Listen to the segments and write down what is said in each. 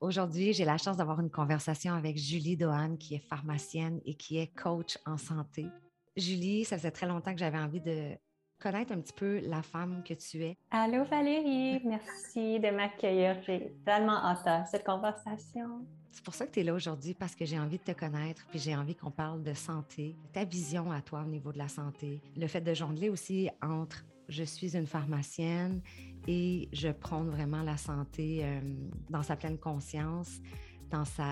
Aujourd'hui, j'ai la chance d'avoir une conversation avec Julie Dohan, qui est pharmacienne et qui est coach en santé. Julie, ça faisait très longtemps que j'avais envie de connaître un petit peu la femme que tu es. Allô Valérie, merci de m'accueillir. J'ai tellement hâte à cette conversation. C'est pour ça que tu es là aujourd'hui, parce que j'ai envie de te connaître, puis j'ai envie qu'on parle de santé, ta vision à toi au niveau de la santé, le fait de jongler aussi entre je suis une pharmacienne et je prône vraiment la santé euh, dans sa pleine conscience, dans, sa,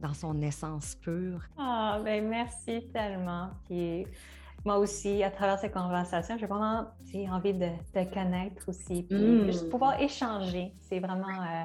dans son essence pure. Ah, ben merci tellement. Puis moi aussi, à travers cette conversation, j'ai vraiment envie de te connaître aussi, puis mm. juste pouvoir échanger. C'est vraiment euh,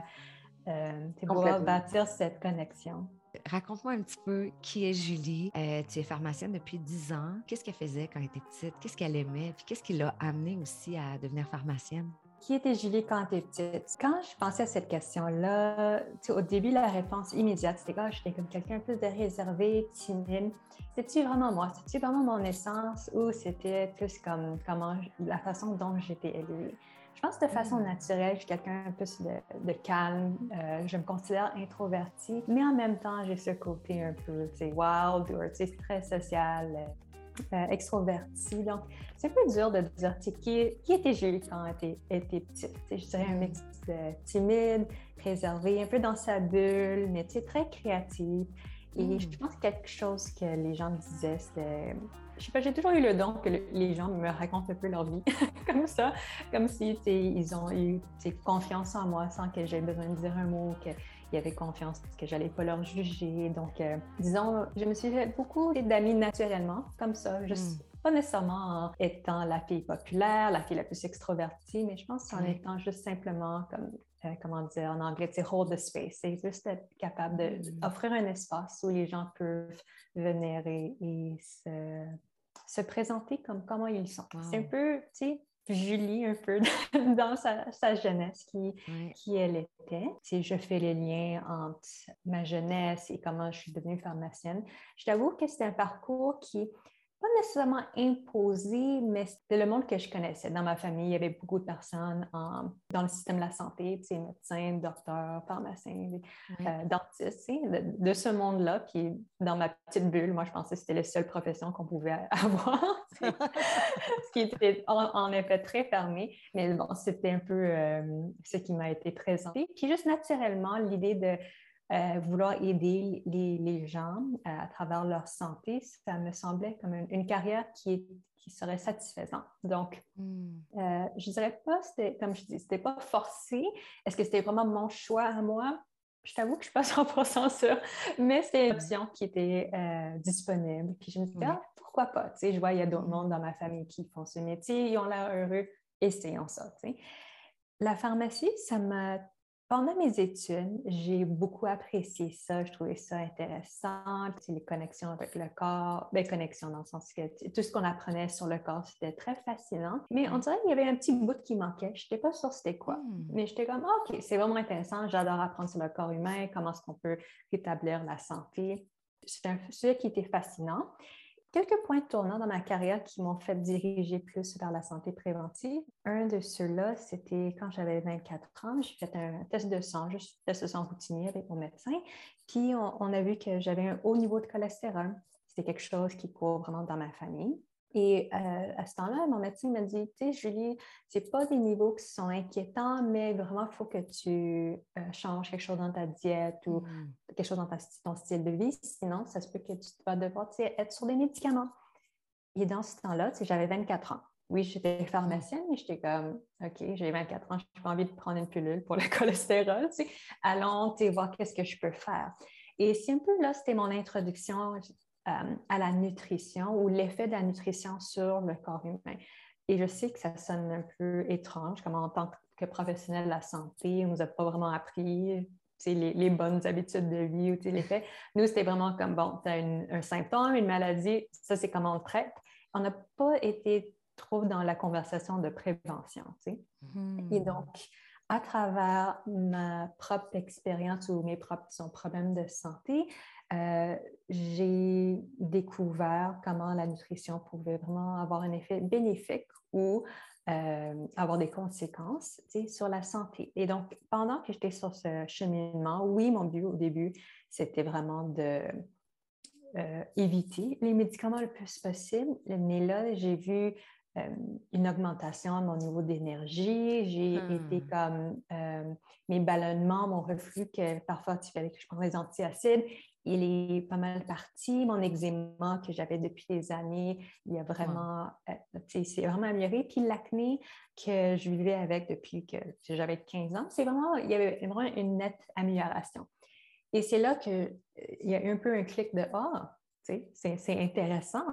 euh, pouvoir bâtir cette connexion. Raconte-moi un petit peu qui est Julie? Euh, tu es pharmacienne depuis 10 ans. Qu'est-ce qu'elle faisait quand elle était petite? Qu'est-ce qu'elle aimait? Puis qu'est-ce qui l'a amenée aussi à devenir pharmacienne? Qui était Julie quand tu petite? Quand je pensais à cette question-là, au début, la réponse immédiate, c'était que ah, j'étais comme quelqu'un plus de réservé, timide. C'était-tu vraiment moi? C'était-tu vraiment mon essence ou c'était plus comme comment, la façon dont j'étais élevée? Je pense de façon mm. naturelle, je suis quelqu'un un peu de, calme. Euh, je me considère introvertie, mais en même temps, j'ai ce côté un peu wild ou très social, euh, euh, extroverti. Donc, c'est un peu dur de dire qui, qui était Julie quand elle était, petite? je dirais un mix de timide, réservé, un peu dans sa bulle, mais très créative. Et mm. je pense que quelque chose que les gens me disaient, c'était je sais pas, j'ai toujours eu le don que les gens me racontent un peu leur vie comme ça, comme si ils ont eu confiance en moi sans que j'aie besoin de dire un mot, y avait confiance, que j'allais pas leur juger. Donc, euh, disons, je me suis fait beaucoup d'amis naturellement, comme ça, juste hmm. pas nécessairement en étant la fille populaire, la fille la plus extrovertie, mais je pense en étant juste simplement comme euh, comment dire en anglais, c'est hold the space. C'est juste être capable d'offrir hmm. un espace où les gens peuvent venir et, et se se présenter comme comment ils sont. C'est un peu, tu sais, Julie un peu dans sa, jeunesse, qui, qui elle était. Si je fais les liens entre ma jeunesse et comment je suis devenue pharmacienne, je t'avoue que c'est un parcours qui pas nécessairement imposé, mais c'était le monde que je connaissais. Dans ma famille, il y avait beaucoup de personnes dans le système de la santé, médecins, docteurs, pharmaciens, euh, dentistes, de, ce monde-là. Puis dans ma petite bulle, moi, je pensais que c'était la seule profession qu'on pouvait avoir, ce qui était en, effet très fermé. Mais bon, c'était un peu euh, ce qui m'a été présenté. Puis juste naturellement, l'idée de euh, vouloir aider les, gens euh, à travers leur santé, ça me semblait comme une, carrière qui, qui, serait satisfaisante. Donc, hmm. euh, je dirais pas, comme je dis, c'était pas forcé. Est-ce que c'était vraiment mon choix à moi? Je t'avoue que je ne suis pas 100% sûre, mais c'était une option qui était disponible. Puis je me dit, ah, pourquoi pas? Tu sais, je vois, il y a d'autres hmm. mondes dans ma famille qui font ce métier, ils ont l'air heureux, essayons ça. Tu sais. La pharmacie, ça m'a pendant mes études, j'ai beaucoup apprécié ça. Je trouvais ça intéressant. Les connexions avec le corps, les ben, connexions dans le sens que tout ce qu'on apprenait sur le corps, c'était très fascinant. Mais on dirait qu'il y avait un petit bout qui manquait. Je n'étais pas sûre c'était quoi. Hmm. Mais j'étais comme, OK, c'est vraiment intéressant. J'adore apprendre sur le corps humain, comment est-ce qu'on peut rétablir la santé. C'est un sujet qui était fascinant quelques points tournants dans ma carrière qui m'ont fait diriger plus vers la santé préventive. Un de ceux-là, c'était quand j'avais 24 ans, j'ai fait un test de sang, juste un test de sang routinier avec mon médecin, puis on a vu que j'avais un haut niveau de cholestérol. C'était quelque chose qui court vraiment dans ma famille. Et euh, à ce temps-là, mon médecin m'a dit, tu sais, Julie, c'est pas des niveaux qui sont inquiétants, mais vraiment, il faut que tu euh, changes quelque chose dans ta diète ou mm. quelque chose dans ton style de vie. Sinon, ça se peut que tu vas devoir être sur des médicaments. Et dans ce temps-là, j'avais 24 ans. Oui, j'étais pharmacienne, mais j'étais comme, OK, j'ai 24 ans, je n'ai pas envie de prendre une pilule pour le cholestérol. Tu sais. Allons, tu voir qu'est-ce que je peux faire. Et c'est un peu là, c'était mon introduction euh, à la nutrition ou l'effet de la nutrition sur le corps humain. Et je sais que ça sonne un peu étrange, comme en tant que professionnel de la santé, on ne nous a pas vraiment appris les, les, bonnes habitudes de vie ou l'effet. Nous, c'était vraiment comme, bon, tu as un symptôme, une maladie, ça, c'est comment on traite. On n'a pas été trop dans la conversation de prévention. Hmm. Et donc, à travers ma propre expérience ou mes propres problèmes de santé, euh, j'ai découvert comment la nutrition pouvait vraiment avoir un effet bénéfique ou euh, avoir des conséquences sur la santé. Et donc, pendant que j'étais sur ce cheminement, oui, mon but au début, c'était vraiment de euh, éviter les médicaments le plus possible. Mais là, j'ai vu euh, une augmentation à mon niveau d'énergie. J'ai été Hmm. comme euh, mes ballonnements, mon reflux, que parfois il fallait que je prenne des antiacides. Il est pas mal parti. Mon eczéma que j'avais depuis des années, il a vraiment, euh, tu sais, c'est vraiment amélioré. Puis l'acné que je vivais avec depuis que j'avais 15 ans, c'est vraiment, il y avait vraiment une nette amélioration. Et c'est là qu'il y a eu un peu un clic de Ah, sais, c'est intéressant.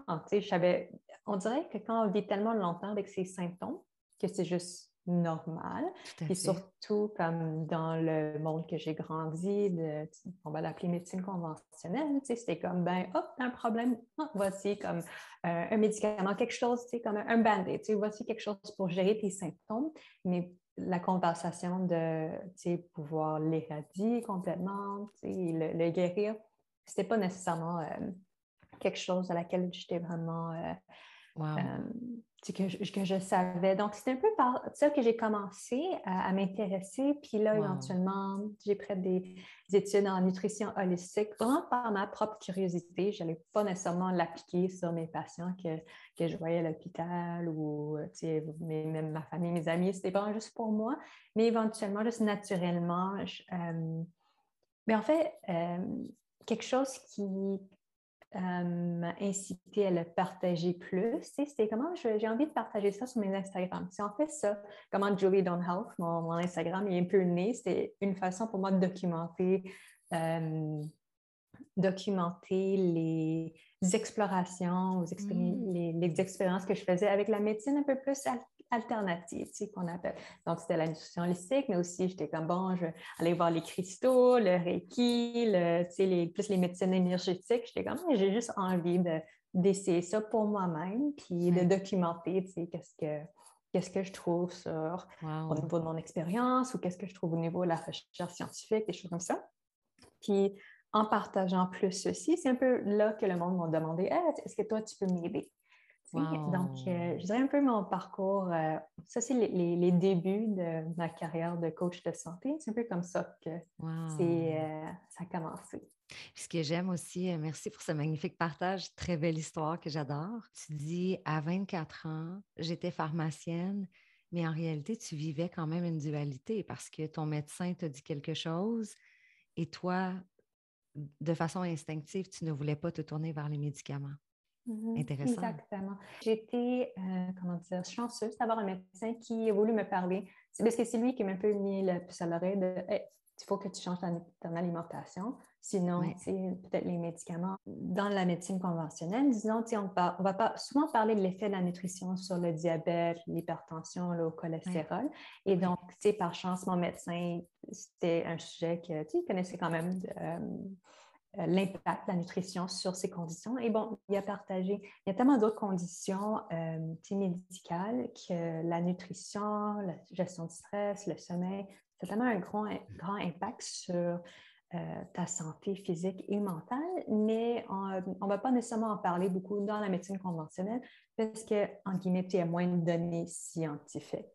On dirait que quand on vit tellement longtemps avec ces symptômes, que c'est juste normal. Fait. surtout, comme dans le monde que j'ai grandi, de- on va l'appeler médecine conventionnelle, c'était comme, ben, hop, un problème, ah, voici comme euh, un médicament, quelque chose, comme un, band-aid, voici quelque chose pour gérer tes symptômes, mais la conversation de, pouvoir l'éradier complètement, le, le guérir, c'était pas nécessairement euh, quelque chose à laquelle j'étais vraiment... euh, Wow. Euh, que, je, que je savais. Donc, c'est un peu par ça que j'ai commencé à, à m'intéresser. Puis là, Wow. éventuellement, j'ai pris des, des études en nutrition holistique, vraiment par ma propre curiosité. Je n'allais pas nécessairement l'appliquer sur mes patients que, que je voyais à l'hôpital ou mes- même ma famille, mes amis. C'était pas juste pour moi, mais éventuellement, juste naturellement. je- euh, mais en fait, euh, quelque chose qui euh, m'a incité à le partager plus. C'était comment j'ai envie de partager ça sur mes Instagram. C'est en fait ça, comment Julie Don't Health, mon, mon Instagram, est un peu né. C'était une façon pour moi de documenter, euh, documenter les explorations, les, expéri- Mm. les- les expériences que je faisais avec la médecine un peu plus alternative, tu sais, qu'on appelle. Donc, c'était la nutrition holistique, mais aussi, j'étais comme, bon, je vais aller voir les cristaux, le Reiki, le, tu sais, les, plus les médecines énergétiques. J'étais comme, j'ai juste envie de, d'essayer ça pour moi-même, puis de documenter, tu sais, qu'est-ce que, qu'est-ce que je trouve sur, au niveau de mon expérience ou qu'est-ce que je trouve au niveau de la recherche scientifique, des choses comme ça. Puis, en partageant plus ceci, c'est un peu là que le monde m'a demandé Hey, est-ce que toi, tu peux m'aider? Wow. Donc, euh, je dirais un peu mon parcours. euh, ça, c'est les, les- les débuts de ma carrière de coach de santé. C'est un peu comme ça que Wow. euh, ça a commencé. Puis ce que j'aime aussi, merci pour ce magnifique partage, très belle histoire que j'adore. Tu dis, à 24 ans, j'étais pharmacienne, mais en réalité, tu vivais quand même une dualité parce que ton médecin t'a dit quelque chose et toi, de façon instinctive, tu ne voulais pas te tourner vers les médicaments. Mhm, Intéressant. Exactement. Été, euh, comment dire, chanceuse d'avoir un médecin qui a voulu me parler. C'est parce que c'est lui qui m'a un peu mis le puce à l'oreille de Hey, il faut que tu changes ton, ton alimentation. Sinon, Ouais. c'est peut-être les médicaments. Dans la médecine conventionnelle, disons, on, par- on va pas souvent parler de l'effet de la nutrition sur le diabète, l'hypertension, le cholestérol. Et donc, par chance, mon médecin, c'était un sujet que, tu connaissait quand même euh, l'impact de la nutrition sur ces conditions. Et bon, il a partagé, il y a tellement d'autres conditions euh, médicales que la nutrition, la gestion du stress, le sommeil, c'est tellement un grand, grand impact sur euh, ta santé physique et mentale, mais on ne va pas nécessairement en parler beaucoup dans la médecine conventionnelle parce que, en guillemets, il y a moins de données scientifiques.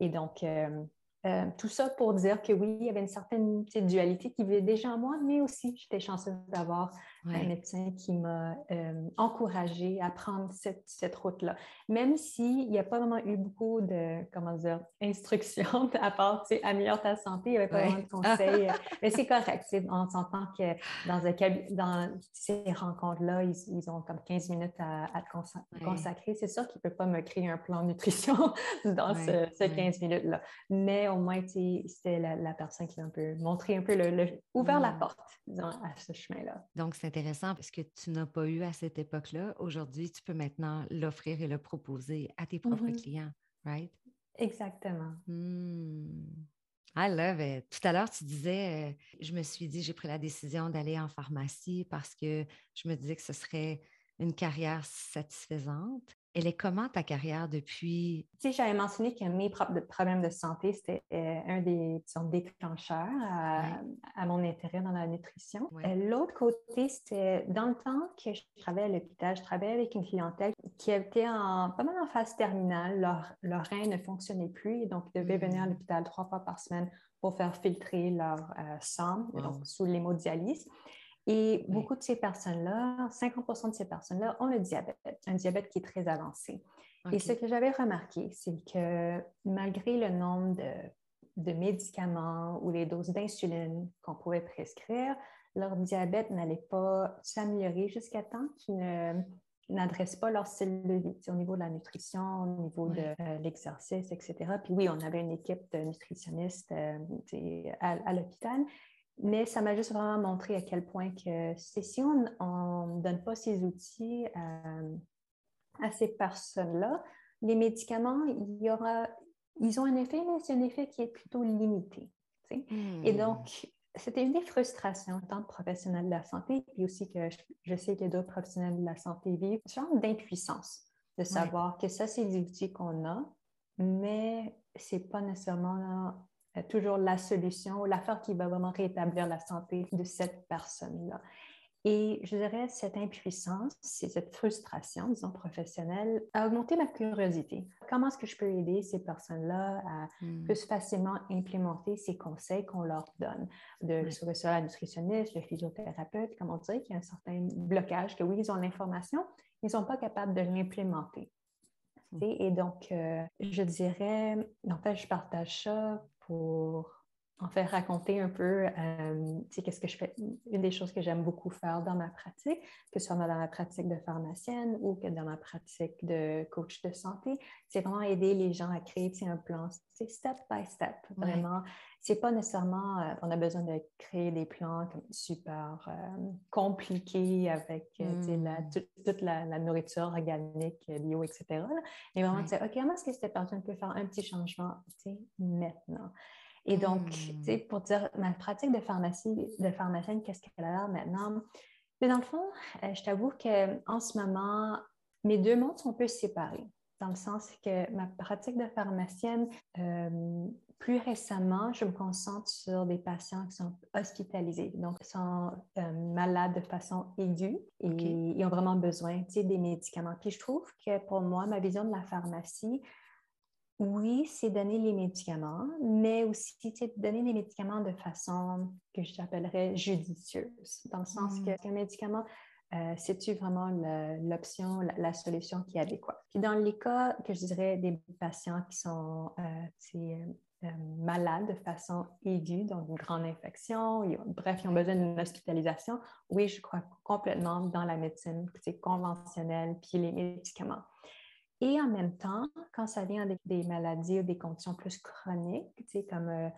Et donc, euh, euh, tout ça pour dire que oui, il y avait une certaine petite dualité qui vivait déjà en moi, mais aussi j'étais chanceuse d'avoir un médecin qui m'a euh, encouragée à prendre cette, cette route-là. Même s'il n'y a pas vraiment eu beaucoup de, comment dire, instructions à part, tu sais, améliore ta santé, il n'y avait pas Ouais. vraiment de conseils. euh, mais c'est correct, on s'entend que dans, un dans ces rencontres-là, ils, ils ont comme 15 minutes à, à Ouais. consacrer. C'est sûr qu'il ne peut pas me créer un plan de nutrition dans ce, ce ouais. 15 minutes-là. Mais au moins, c'était la, la personne qui a un peu montré un peu le, le- ouvert la Mm. porte, disons, à ce chemin-là. Donc, c'est intéressant parce que tu n'as pas eu à cette époque-là. Aujourd'hui, tu peux maintenant l'offrir et le proposer à tes propres Mhm. clients, right? Exactement. Hmm. I love it. Tout à l'heure, tu disais, euh, je me suis dit, j'ai pris la décision d'aller en pharmacie parce que je me disais que ce serait une carrière satisfaisante. Elle est comment ta carrière depuis? Tu sais, j'avais mentionné que mes problèmes de santé, c'était euh, un des déclencheurs à, mon intérêt dans la nutrition. Euh, l'autre côté, c'était dans le temps que je travaillais à l'hôpital, je travaillais avec une clientèle qui était en, pas mal en phase terminale. Leur, leur rein ne fonctionnait plus et donc ils devaient venir à mm. l'hôpital trois fois par semaine pour faire filtrer leur euh, sang, donc sous l'hémodialyse. Et beaucoup de ces personnes-là, 50% de ces personnes-là ont le diabète, un diabète qui est très avancé. Et ce que j'avais remarqué, c'est que malgré le nombre de, médicaments ou les doses d'insuline qu'on pouvait prescrire, leur diabète n'allait pas s'améliorer jusqu'à temps qu'ils n'adressent pas leur style de vie, au niveau de la nutrition, au niveau de euh, l'exercice, etc. Puis oui, on avait une équipe de nutritionnistes euh, à l'hôpital, mais ça m'a juste vraiment montré à quel point que si on ne donne pas ces outils euh, à ces personnes-là, les médicaments, il y aura, ils ont un effet, mais c'est un effet qui est plutôt limité. Et hmm. donc, c'était une des frustrations en tant que professionnel de la santé, puis aussi que je, sais que d'autres professionnels de la santé vivent, une genre d'impuissance de savoir que ça, c'est des outils qu'on a, mais ce n'est pas nécessairement toujours la solution ou l'affaire qui va vraiment rétablir la santé de cette personne-là. Et je dirais, cette impuissance, cette frustration, disons, professionnelle, a augmenté ma curiosité. Comment est-ce que je peux aider ces personnes-là à hmm. plus facilement implémenter ces conseils qu'on leur donne, de oui. soit la nutritionniste, le physiothérapeute, comment dire qu'il y a un certain blocage, que oui, ils ont l'information, ils ne sont pas capables de l'implémenter. Hmm. Et donc, euh, je dirais, en fait, je partage ça pour en fait raconter un peu euh, qu'est-ce que je fais. Une des choses que j'aime beaucoup faire dans ma pratique, que ce soit dans ma pratique de pharmacienne ou que dans ma pratique de coach de santé, c'est vraiment aider les gens à créer un plan step by step. Vraiment, c'est pas nécessairement euh, on a besoin de créer des plans comme super euh, compliqués avec la, hmm. toute, la, nourriture organique, bio, etc. Mais vraiment, ouais. OK, comment est-ce que cette personne peut faire un petit changement maintenant? Et donc, mmh. pour dire ma pratique de pharmacie, de pharmacienne, qu'est-ce qu'elle a l'air maintenant? Mais dans le fond, euh, je t'avoue qu'en ce moment, mes deux mondes sont un peu séparés, dans le sens que ma pratique de pharmacienne, euh, plus récemment, je me concentre sur des patients qui sont hospitalisés, donc qui sont euh, malades de façon aiguë et ils ont vraiment besoin des médicaments. Puis je trouve que pour moi, ma vision de la pharmacie, oui, c'est donner les médicaments, mais aussi donner les médicaments de façon que j'appellerais judicieuse, dans le sens mmh. qu'un médicament, euh, c'est-tu vraiment l'option, la, solution qui est adéquate? Puis dans les cas que je dirais des patients qui sont euh, euh, malades de façon aiguë, donc une grande infection, bref, ils ont besoin d'une hospitalisation, oui, je crois complètement dans la médecine conventionnelle puis les médicaments. Et en même temps, quand ça vient avec des maladies ou des conditions plus chroniques, comme euh,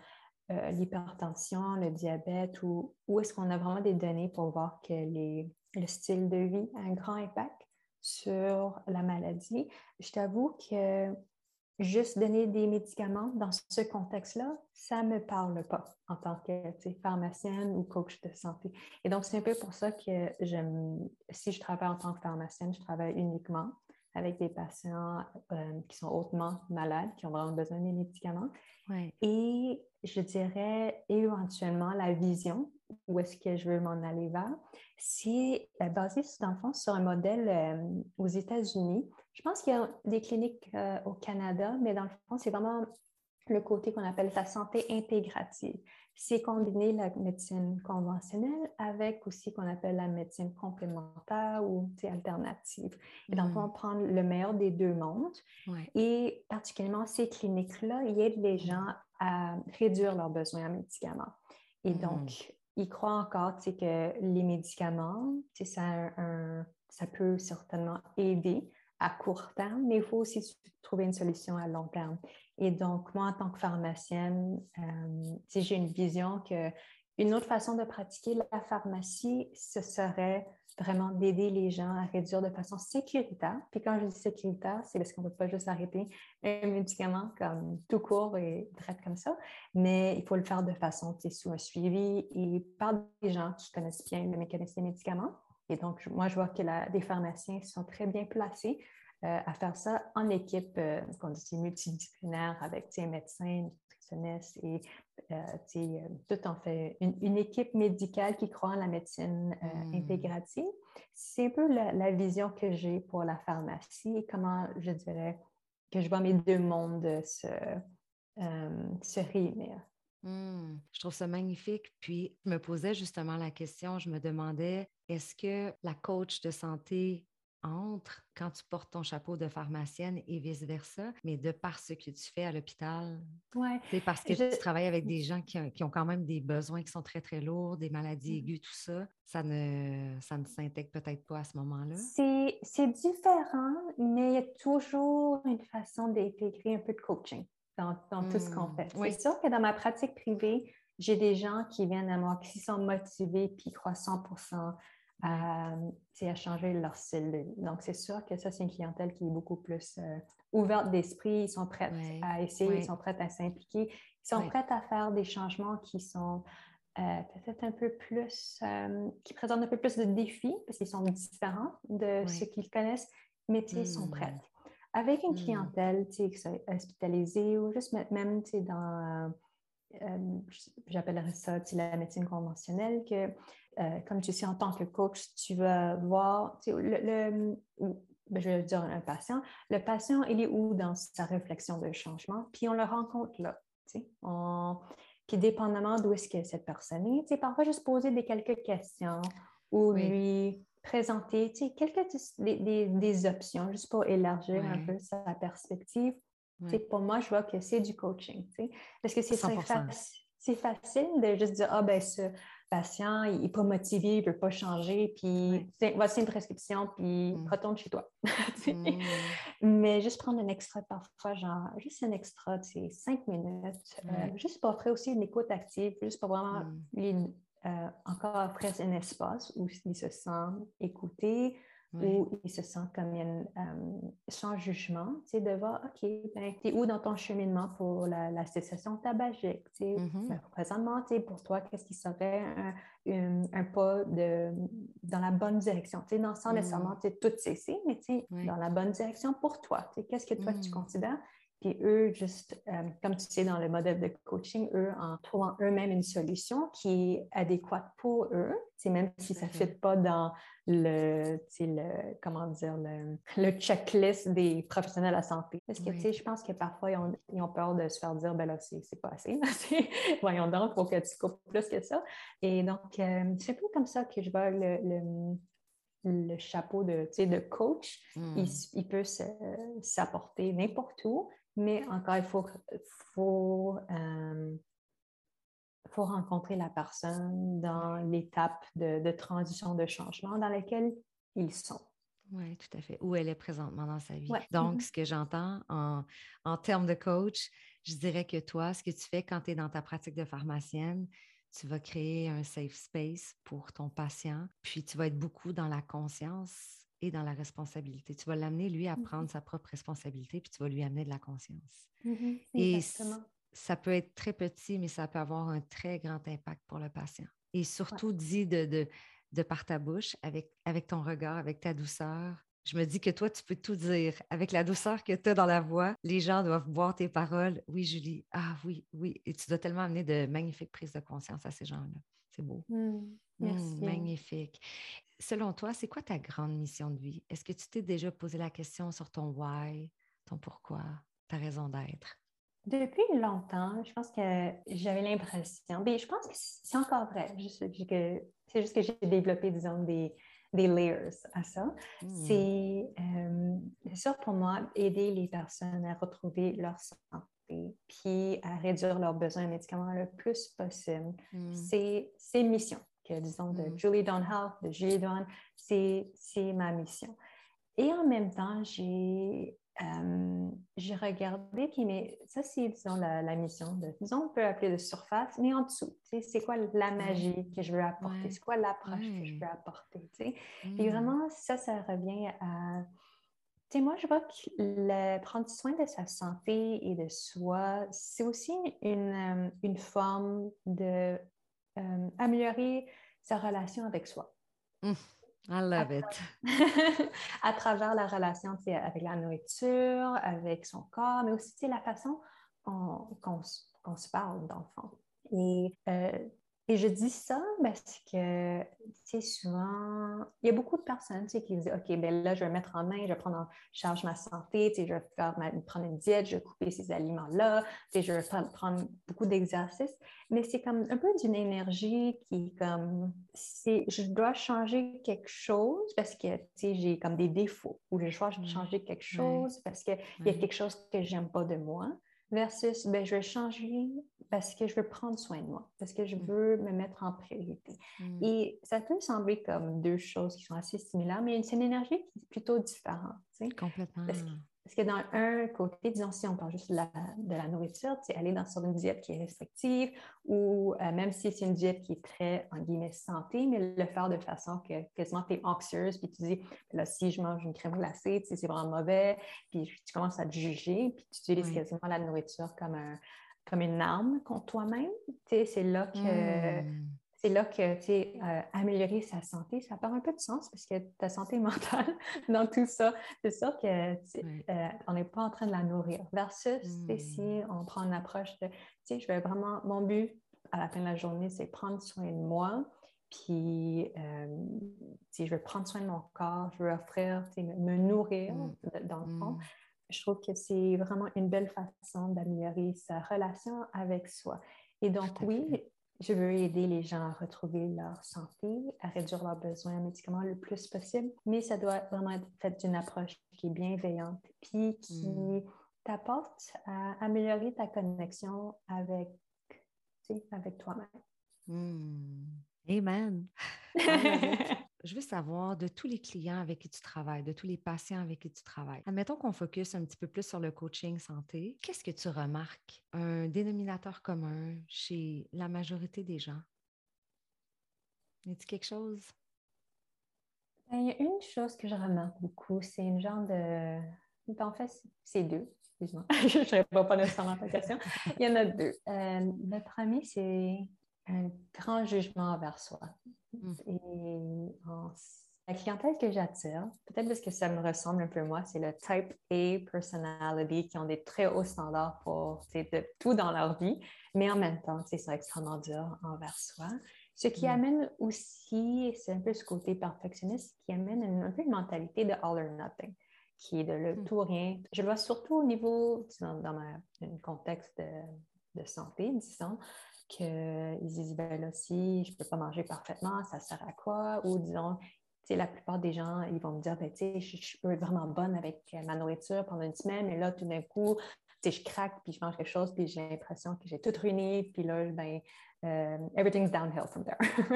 euh, l'hypertension, le diabète, ou où est-ce qu'on a vraiment des données pour voir que le style de vie a un grand impact sur la maladie, je t'avoue que juste donner des médicaments dans ce contexte-là, ça ne me parle pas en tant que pharmacienne ou coach de santé. Et donc, c'est un peu pour ça que si je travaille en tant que pharmacienne, je travaille uniquement avec des patients euh, qui sont hautement malades, qui ont vraiment besoin des médicaments. Et je dirais éventuellement la vision, où est-ce que je veux m'en aller vers, c'est euh, basé dans le fond sur un modèle euh, aux États-Unis. Je pense qu'il y a des cliniques au Canada, mais dans le fond, c'est vraiment le côté qu'on appelle la santé intégrative c'est combiner la médecine conventionnelle avec aussi qu'on appelle la médecine complémentaire ou alternative. Et donc, on mmh. prendre le meilleur des deux mondes. Et particulièrement, ces cliniques-là, ils aident les gens à réduire leurs besoins en médicaments. Et mmh. donc, ils croient encore que les médicaments, ça, ça peut certainement aider à court terme, mais il faut aussi trouver une solution à long terme. Et donc, moi, en tant que pharmacienne, euh, j'ai une vision que une autre façon de pratiquer la pharmacie, ce serait vraiment d'aider les gens à réduire de façon sécuritaire. Puis quand je dis sécuritaire, c'est parce qu'on ne peut pas juste arrêter un médicament comme tout court et traite comme ça, mais il faut le faire de façon sous un suivi et par des gens qui connaissent bien le mécanisme des médicaments. Et donc, moi, je vois que la, des pharmaciens sont très bien placés à faire ça en équipe, qu'on dit multidisciplinaire avec un médecin, nutritionniste et tout en fait une, équipe médicale qui croit en la médecine mmh. intégrative. C'est un peu la, vision que j'ai pour la pharmacie et comment je dirais que je vois mes deux mondes se, se réunir. Mmh. Je trouve ça magnifique. Puis, je me posais justement la question, je me demandais, est-ce que la coach de santé entre quand tu portes ton chapeau de pharmacienne et vice-versa, mais de par ce que tu fais à l'hôpital? Ouais. C'est parce que tu travailles avec des gens qui, ont quand même des besoins qui sont très, très lourds, des maladies mmh. aiguës, tout ça. Ça ne, ça ne s'intègre peut-être pas à ce moment-là? C'est différent, mais il y a toujours une façon d'intégrer un peu de coaching dans, tout ce qu'on mmh. fait. C'est sûr que dans ma pratique privée, j'ai des gens qui viennent à moi, qui sont motivés puis croient 100 à, à changer leur style de vie. Donc, c'est sûr que ça, c'est une clientèle qui est beaucoup plus euh, ouverte d'esprit. Ils sont prêts à essayer, ils sont prêts à s'impliquer, ils sont prêts à faire des changements qui sont euh, peut-être un peu plus, euh, qui présentent un peu plus de défis parce qu'ils sont différents de ce qu'ils connaissent, mais ils sont prêts. Mmh. Avec une mmh. clientèle hospitalisée ou juste même dans, euh, j'appellerais ça la médecine conventionnelle, que euh, comme tu sais, en tant que coach, tu vas voir, le, ben, je vais dire un patient, le patient, il est où dans sa réflexion de changement, puis on le rencontre là. On, puis dépendamment d'où est-ce que cette personne est, parfois juste poser des quelques questions ou lui présenter quelques des, des, options juste pour élargir un peu sa perspective. Pour moi, je vois que c'est du coaching. Parce que c'est facile de juste dire Ah, ben, ce patient, il n'est pas motivé, il ne veut pas changer, puis voici une prescription, puis mmh. retourne chez toi. Mmh. Mais juste prendre un extra parfois, genre, juste un extra, c'est cinq minutes, euh, juste pour offrir aussi une écoute active, juste pour vraiment mmh. Euh, encore offrir un espace où il se sent écouté, où il se sent comme une, euh, sans jugement, tu sais, de voir, OK, ben, tu es où dans ton cheminement pour la, cessation tabagique, tu sais, mm-hmm. ben, présentement, tu sais, pour toi, qu'est-ce qui serait un, un, pas de, dans la bonne direction, tu sais, non, sans nécessairement, mm. tout cesser, mais tu sais, dans la bonne direction pour toi, tu sais, qu'est-ce que toi, tu mm. considères puis eux, juste, euh, comme tu sais, dans le modèle de coaching, eux, en trouvant eux-mêmes une solution qui est adéquate pour eux, même si ça ne fit pas dans le, le comment dire, le, le, checklist des professionnels de la santé. Parce que, tu sais, je pense que parfois, ils ont, peur de se faire dire, ben là, c'est pas assez. Voyons donc, il faut que tu coupes plus que ça. Et donc, euh, c'est un peu comme ça que je vois le, le chapeau de, de coach, il, hmm. il, peut s'apporter n'importe où, mais encore, il faut, faut, euh, faut rencontrer la personne dans l'étape de, transition, de changement dans laquelle ils sont. Oui, tout à fait. Où elle est présentement dans sa vie. Donc, mm-hmm. ce que j'entends en, en termes de coach, je dirais que toi, ce que tu fais quand tu es dans ta pratique de pharmacienne, tu vas créer un safe space pour ton patient, puis tu vas être beaucoup dans la conscience dans la responsabilité. Tu vas l'amener, lui, à mmh prendre sa propre responsabilité, puis tu vas lui amener de la conscience. Mmh Et ça peut être très petit, mais ça peut avoir un très grand impact pour le patient. Et surtout, dit de, de, par ta bouche, avec, avec ton regard, avec ta douceur. Je me dis que toi, tu peux tout dire. Avec la douceur que tu as dans la voix, les gens doivent voir tes paroles. Oui, Julie. Ah oui, oui. Et tu dois tellement amener de magnifiques prises de conscience à ces gens-là. C'est beau. Mmh. Merci. magnifique selon toi, c'est quoi ta grande mission de vie? Est-ce que tu t'es déjà posé la question sur ton why, ton pourquoi, ta raison d'être? Depuis longtemps, je pense que j'avais l'impression, mais je pense que c'est encore vrai, c'est juste que j'ai développé, disons, des, des layers à ça. Hmm. Euh, c'est sûr pour moi, aider les personnes à retrouver leur santé, puis à réduire leurs besoins médicaments le plus possible. Hmm. C'est une mission que, disons, de mm. Julie Health, de Julie Dawn, c'est ma mission. Et en même temps, j'ai euh, regardé, puis mais ça, c'est, disons, la, mission de, disons, on peut appeler de surface, mais en dessous, c'est quoi la magie que je veux apporter, c'est quoi l'approche que je veux apporter, Et mm. vraiment, ça, ça revient à... Tu sais, moi, je vois que le, prendre soin de sa santé et de soi, c'est aussi une, une forme de euh, améliorer sa relation avec soi. Mmh. I love it. à travers la relation avec la nourriture, avec son corps, mais aussi la façon qu'on se parle, fond. Et euh, et je dis ça parce que, tu sais, souvent, il y a beaucoup de personnes, tu sais, qui disent, OK, ben là, je vais mettre en main, je vais prendre en charge ma santé, tu sais, je vais faire prendre une diète, je vais couper ces aliments-là, tu sais, je vais prendre beaucoup d'exercices. Mais c'est comme un peu d'une énergie qui, comme, c'est, je dois changer quelque chose parce que, tu sais, j'ai comme des défauts ou je dois mmh. changer quelque chose parce qu'il y a quelque chose que j'aime pas de moi versus ben, je vais changer parce que je veux prendre soin de moi, parce que je mm. veux me mettre en priorité. Mm. Et ça peut sembler comme deux choses qui sont assez similaires, mais c'est une énergie qui est plutôt différente. Complètement. Parce que dans un côté, disons, si on parle juste de la, de la nourriture, c'est aller dans sur une diète qui est restrictive ou euh, même si c'est une diète qui est très, en guillemets, santé, mais le faire de façon que quasiment tu es anxieuse, puis tu dis, là, si je mange une crème glacée, tu sais, c'est vraiment mauvais, puis tu commences à te juger, puis tu utilises quasiment la nourriture comme, un, comme une arme contre toi-même. Tu sais, c'est là que... Mmh c'est là que, tu sais, euh, améliorer sa santé, ça part un peu de sens parce que ta santé mentale dans tout ça, c'est sûr que euh, on n'est pas en train de la nourrir. Versus, si mmh. on prend une approche de, tu sais, je vais vraiment, mon but à la fin de la journée, c'est prendre soin de moi, puis, euh, je veux prendre soin de mon corps, je veux offrir, me, me nourrir mmh. dans le fond. Mmh. Je trouve que c'est vraiment une belle façon d'améliorer sa relation avec soi. Et donc, oui, je veux aider les gens à retrouver leur santé, à réduire leurs besoins en médicaments le plus possible, mais ça doit vraiment être fait d'une approche qui est bienveillante, puis qui mm. t'apporte à améliorer ta connexion avec, avec toi-même. Mm. Amen. je veux savoir de tous les clients avec qui tu travailles, de tous les patients avec qui tu travailles. Admettons qu'on focus un petit peu plus sur le coaching santé. Qu'est-ce que tu remarques, un dénominateur commun chez la majorité des gens? Y a quelque chose? Ben, il y a une chose que je remarque beaucoup, c'est une genre de. En fait, c'est deux. Excuse-moi, je ne réponds pas nécessairement à ta question. Il y en a deux. Euh, le premier, c'est un grand jugement envers soi. Mm. Et la clientèle que j'attire, peut-être parce que ça me ressemble un peu moi, c'est le type A personality qui ont des très hauts standards pour de tout dans leur vie, mais en même temps, c'est extrêmement dur envers soi. Ce qui mm. amène aussi, c'est un peu ce côté perfectionniste qui amène un peu une mentalité de all or nothing, qui est de le mm. tout rien. Je le vois surtout au niveau, dans, dans un contexte de, de santé, disons, qu'ils disent, ben là, si je ne peux pas manger parfaitement, ça sert à quoi? Ou disons, la plupart des gens, ils vont me dire, ben, je, je peux être vraiment bonne avec ma nourriture pendant une semaine, mais là, tout d'un coup, je craque, puis je mange quelque chose, puis j'ai l'impression que j'ai tout ruiné, puis là, ben, euh, everything's downhill from there.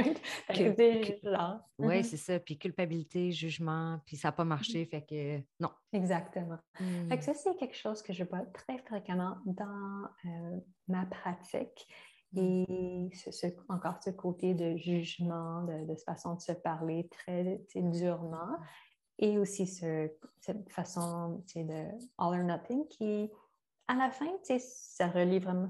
Oui, mm-hmm. c'est ça. Puis culpabilité, jugement, puis ça n'a pas marché, fait que non. Exactement. Fait que mm. ça, c'est quelque chose que je vois très fréquemment dans euh, ma pratique. Mmh. Et ce, encore ce côté de jugement, de, de façon de se parler très durement. Et aussi cette façon de all or nothing qui, à la fin, ça relie vraiment,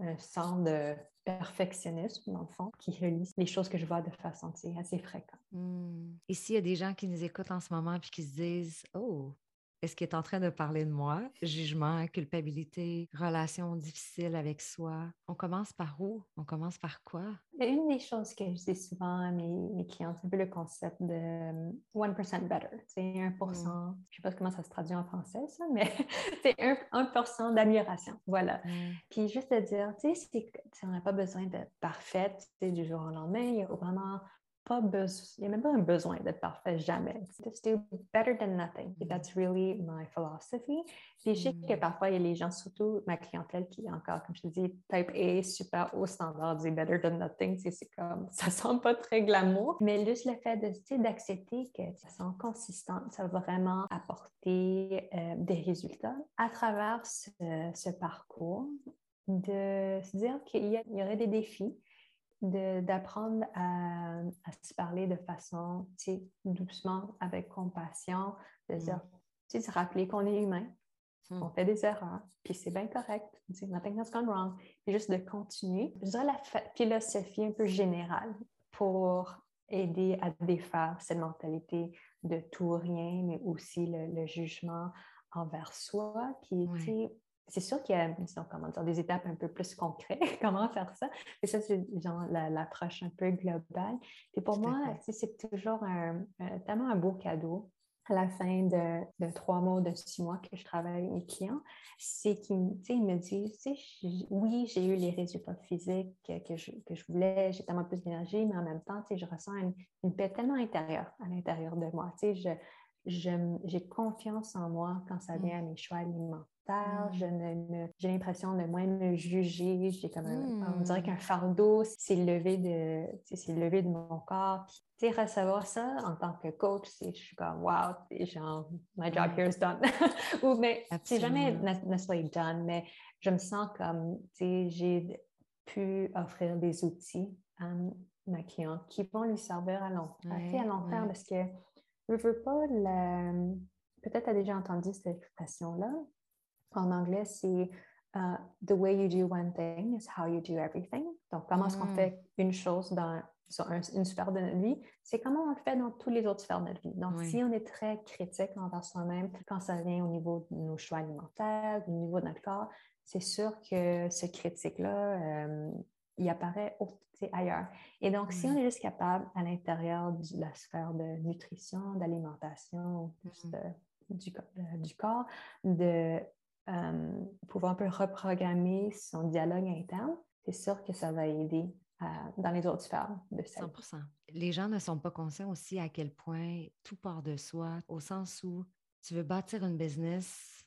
un sens de perfectionnisme, dans le fond, qui relie les choses que je vois de façon assez fréquente. Mmh. Et s'il y a des gens qui nous écoutent en ce moment et qui se disent Oh, est-ce qu'il est en train de parler de moi? Jugement, culpabilité, relation difficile avec soi. On commence par où? On commence par quoi? Une des choses que je dis souvent à mes, clients, c'est un peu le concept de 1% better. C'est 1%, mmh. je ne sais pas comment ça se traduit en français, ça, mais c'est 1%, d'amélioration. Voilà. Mmh. Puis juste de dire, tu sais, on n'a pas besoin d'être parfaite du jour au lendemain. Il y a vraiment pas besoin, il n'y a même pas un besoin d'être parfait, jamais. Just do better than nothing. Mm. That's really my philosophy. Puis je sais que mm. parfois, il y a les gens, surtout ma clientèle qui est encore, comme je te dis, type A, super haut standard, dit better than nothing. C'est comme, ça sent pas très glamour. Mais juste le fait d'accepter que ça sent consistant, ça va vraiment apporter euh, des résultats à travers ce, ce parcours, de se dire qu'il y, y aurait des défis d'apprendre à, se parler de façon doucement, avec compassion, de mm. se rappeler qu'on est humain, mm. on fait des erreurs, puis c'est bien correct, nothing has gone wrong, puis juste de continuer. Je dirais la philosophie un peu générale pour aider à défaire cette mentalité de tout ou rien, mais aussi le, jugement envers soi, qui était c'est sûr qu'il y a comment dire, des étapes un peu plus concrètes, comment faire ça? Et ça, c'est genre l'approche un peu globale. Et pour moi, c'est toujours un, tellement un beau cadeau à la fin de, trois mois ou de six mois que je travaille avec mes clients, c'est qu'ils me disent, oui, j'ai eu les résultats physiques que, je, que je, voulais, j'ai tellement plus d'énergie, mais en même temps, je ressens une, paix tellement intérieure à l'intérieur de moi. J'ai confiance en moi quand ça vient à mes choix alimentaires. Mmh. j'ai l'impression de moins me juger. J'ai comme on dirait mmh. qu'un fardeau s'est levé de, c'est levé de mon corps. Puis, recevoir ça en tant que coach, je suis comme wow, genre my job here is done. Ou mais c'est jamais necessarily done, mais je me sens comme j'ai pu offrir des outils à ma cliente qui vont lui servir à long, à long terme parce que je veux pas Peut-être tu as déjà entendu cette expression-là. En anglais, c'est uh, The way you do one thing is how you do everything. Donc, comment est-ce qu'on mm. fait une chose dans une sphère de notre vie, c'est comment on le fait dans tous les autres sphères de notre vie. Donc, si on est très critique envers soi-même, quand ça vient au niveau de nos choix alimentaires, au niveau de notre corps, c'est sûr que ce critique-là, euh, il apparaît ailleurs. Et donc, si on est juste capable à l'intérieur de la sphère de nutrition, d'alimentation, mm-hmm. du, du, corps, de euh, pouvoir un peu reprogrammer son dialogue interne, c'est sûr que ça va aider dans les autres sphères de sa 100 Les gens ne sont pas conscients aussi à quel point tout part de soi, au sens où tu veux bâtir une business,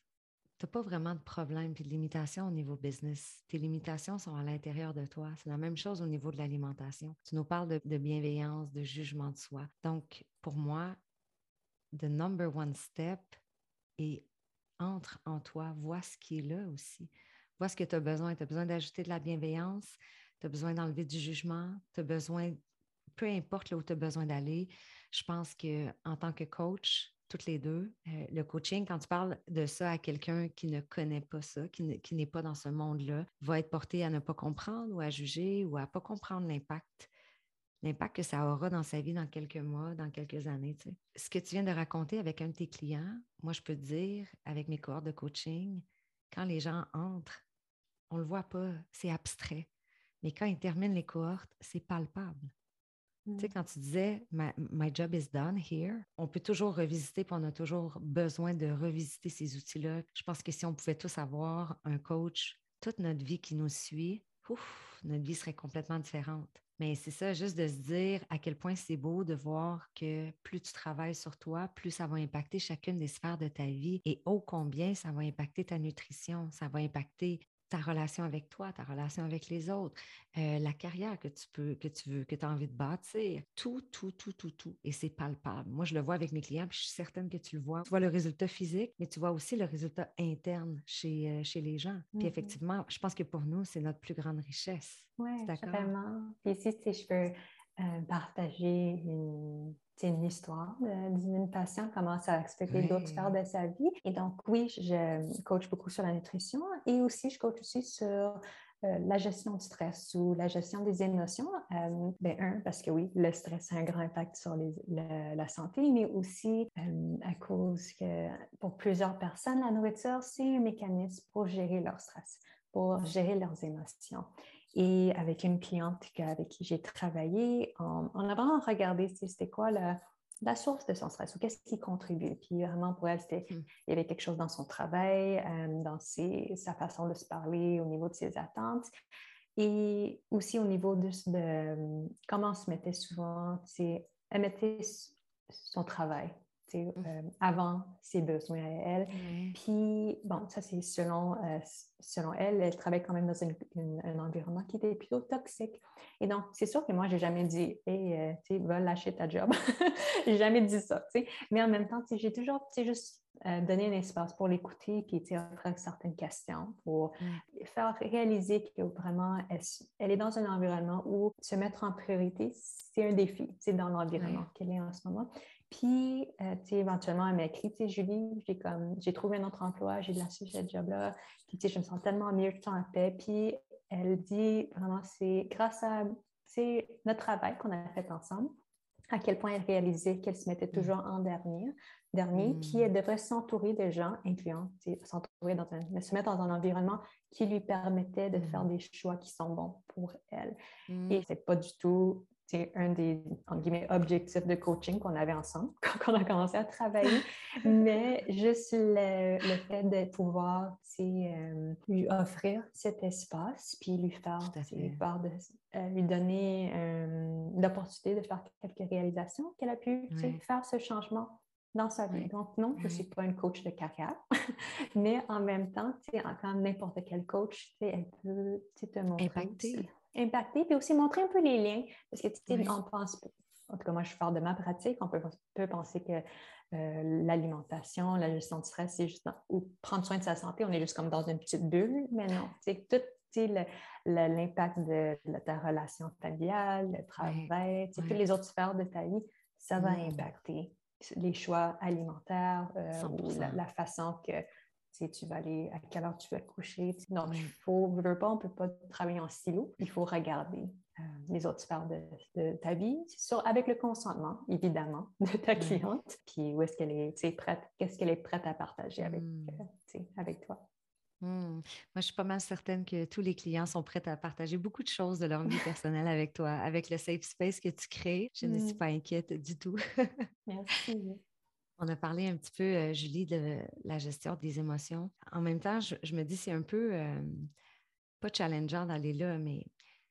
tu n'as pas vraiment de problème et de limitation au niveau business. Tes limitations sont à l'intérieur de toi. C'est la même chose au niveau de l'alimentation. Tu nous parles de, de, bienveillance, de jugement de soi. Donc, pour moi, the number one step est entre en toi, vois ce qui est là aussi. Vois ce que tu as besoin. Tu as besoin d'ajouter de la bienveillance, tu as besoin d'enlever du jugement, tu as besoin, peu importe là où tu as besoin d'aller. Je pense qu'en tant que coach, toutes les deux, euh, le coaching, quand tu parles de ça à quelqu'un qui ne connaît pas ça, qui, n'est pas dans ce monde-là, va être porté à ne pas comprendre ou à juger ou à ne pas comprendre l'impact l'impact que ça aura dans sa vie dans quelques mois, dans quelques années. Ce que tu viens de raconter avec un de tes clients, moi, je peux te dire, avec mes cohortes de coaching, quand les gens entrent, on ne le voit pas, c'est abstrait. Mais quand ils terminent les cohortes, c'est palpable. Tu sais, mm. quand tu disais my, job is done here, on peut toujours revisiter, puis on a toujours besoin de revisiter ces outils-là. Je pense que si on pouvait tous avoir un coach toute notre vie qui nous suit, ouf, notre vie serait complètement différente. Mais c'est ça, juste de se dire à quel point c'est beau de voir que plus tu travailles sur toi, plus ça va impacter chacune des sphères de ta vie et ô combien ça va impacter ta nutrition, ça va impacter ta relation avec toi, ta relation avec les autres, euh, la carrière que tu peux, que tu veux, que tu as envie de bâtir, tout, tout, tout, tout, tout. Et c'est palpable. Moi, je le vois avec mes clients, puis je suis certaine que tu le vois. Tu vois le résultat physique, mais tu vois aussi le résultat interne chez, euh, chez les gens. Puis mm-hmm. effectivement, je pense que pour nous, c'est notre plus grande richesse. Oui, vraiment. Puis ici, si je peux euh, partager une histoire d'une patiente, comment ça a expliqué d'autres sphères de sa vie. Et donc, oui, je coach beaucoup sur la nutrition et aussi je coach aussi sur euh, la gestion du stress ou la gestion des émotions. Euh, ben, un, parce que oui, le stress a un grand impact sur la, santé, mais aussi euh, à cause que pour plusieurs personnes, la nourriture, c'est un mécanisme pour gérer leur stress, pour gérer leurs émotions. Et avec une cliente avec qui j'ai travaillé, on, a vraiment regardé c'était quoi la, la, source de son stress ou qu'est-ce qui contribue. Puis vraiment pour elle, c'était, hmm. il y avait quelque chose dans son travail, euh, dans ses, sa façon de se parler, au niveau de ses attentes. Et aussi au niveau de, de comment on se mettait souvent, elle mettait son travail. Euh, avant ses besoins à elle. Puis, bon, ça c'est selon, euh, selon elle, elle travaille quand même dans un environnement qui était plutôt toxique. Et donc, c'est sûr que moi, j'ai jamais dit, hey, euh, tu va lâcher ta job. j'ai jamais dit ça, tu sais. Mais en même temps, j'ai toujours, tu sais, juste donné un espace pour l'écouter, puis tu offrir certaines questions pour mmh. faire réaliser que vraiment, elle, est dans un environnement où se mettre en priorité, c'est un défi, c'est dans l'environnement qu'elle est en ce moment. Puis, euh, tu sais, éventuellement, elle m'a écrit, tu sais, Julie, j'ai comme, j'ai trouvé un autre emploi, j'ai de la suite, ce job-là, puis, tu sais, je me sens tellement mieux, je sens en paix. Puis, elle dit vraiment, c'est grâce à, c'est notre travail qu'on a fait ensemble à quel point elle réalisait qu'elle se mettait mm. toujours en dernier, dernier puis elle devrait s'entourer de gens, incluant, s'entourer dans un, se mettre dans un environnement qui lui permettait de faire des choix qui sont bons pour elle. Et c'est pas du tout c'est un des objectifs de coaching qu'on avait ensemble quand on a commencé à travailler. Mais juste le, fait de pouvoir euh, lui offrir cet espace, puis lui faire, lui, euh, lui donner euh, l'opportunité de faire quelques réalisations qu'elle a pu faire ce changement dans sa vie. Donc, non, je ne suis pas une coach de carrière, mais en même temps, comme n'importe quel coach, elle peut te montrer. Impacter impacter, puis aussi montrer un peu les liens, parce que tu sais, on pense, en tout cas moi je parle de ma pratique, on peut, peut penser que euh, l'alimentation, la gestion du stress, c'est juste, ou prendre soin de sa santé, on est juste comme dans une petite bulle, mais non, c'est tout l'impact de, ta relation familiale, le travail, toutes les autres sphères de ta vie, ça va mmh. impacter les choix alimentaires euh, ou la, façon que tu vas aller, à quelle heure tu vas te coucher. Donc, il faut, veux pas, on ne peut pas travailler en silo. Il faut regarder euh, les autres sphères de, ta vie, sur, avec le consentement, évidemment, de ta cliente. Puis, où est-ce qu'elle est, prête, qu'est-ce qu'elle est prête à partager avec, mmh. euh, avec toi. Mmh. Moi, je suis pas mal certaine que tous les clients sont prêts à partager beaucoup de choses de leur vie personnelle avec toi, avec le safe space que tu crées. Je ne suis pas inquiète du tout. Merci. On a parlé un petit peu, euh, Julie, de la gestion des émotions. En même temps, je, me dis, c'est un peu, euh, pas challengeant d'aller là, mais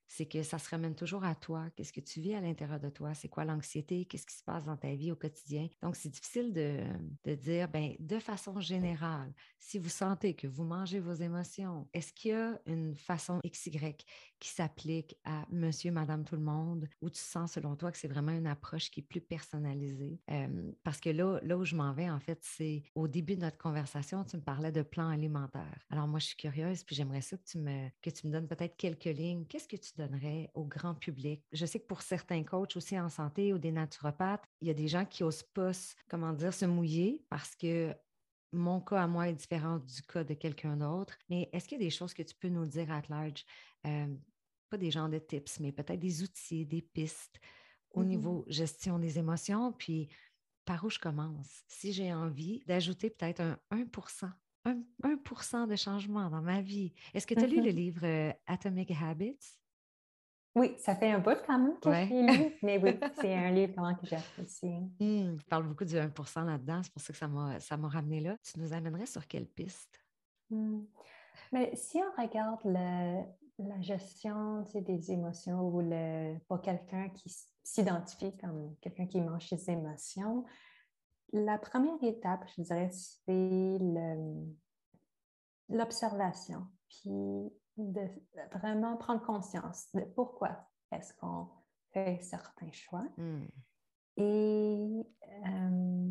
c'est que ça se ramène toujours à toi. Qu'est-ce que tu vis à l'intérieur de toi? C'est quoi l'anxiété? Qu'est-ce qui se passe dans ta vie au quotidien? Donc, c'est difficile de, de dire, ben, de façon générale, si vous sentez que vous mangez vos émotions, est-ce qu'il y a une façon XY qui s'applique à monsieur, madame, tout le monde, ou tu sens selon toi que c'est vraiment une approche qui est plus personnalisée? Parce que là, là où je m'en vais, en fait, c'est au début de notre conversation, tu me parlais de plan alimentaire. Alors moi, je suis curieuse, puis j'aimerais ça que tu me, que tu me donnes peut-être quelques lignes. Qu'est-ce que donnerais au grand public? Je sais que pour certains coachs aussi en santé ou des naturopathes, il y a des gens qui osent pas, comment dire, se mouiller parce que mon cas à moi est différent du cas de quelqu'un d'autre, mais est-ce qu'il y a des choses que tu peux nous dire à large? Euh, pas des genres de tips, mais peut-être des outils, des pistes au mmh niveau gestion des émotions, puis par où je commence? Si j'ai envie d'ajouter peut-être un 1 1%, de changement dans ma vie. Est-ce que tu as lu le mmh livre euh, Atomic Habits? Oui, ça fait un bout quand même que j'ai lu, mais oui, c'est un livre que j'ai apprécié. Mmh, il parle beaucoup du 1% là-dedans, c'est pour ça que ça m'a ramené là. Tu nous amènerais sur quelle piste? Mmh. Mais si on regarde la gestion des émotions ou le, pour quelqu'un qui s'identifie comme quelqu'un qui mange ses émotions, la première étape, je dirais, c'est l'observation. Puis de vraiment prendre conscience de pourquoi est-ce qu'on fait certains choix hmm. et euh,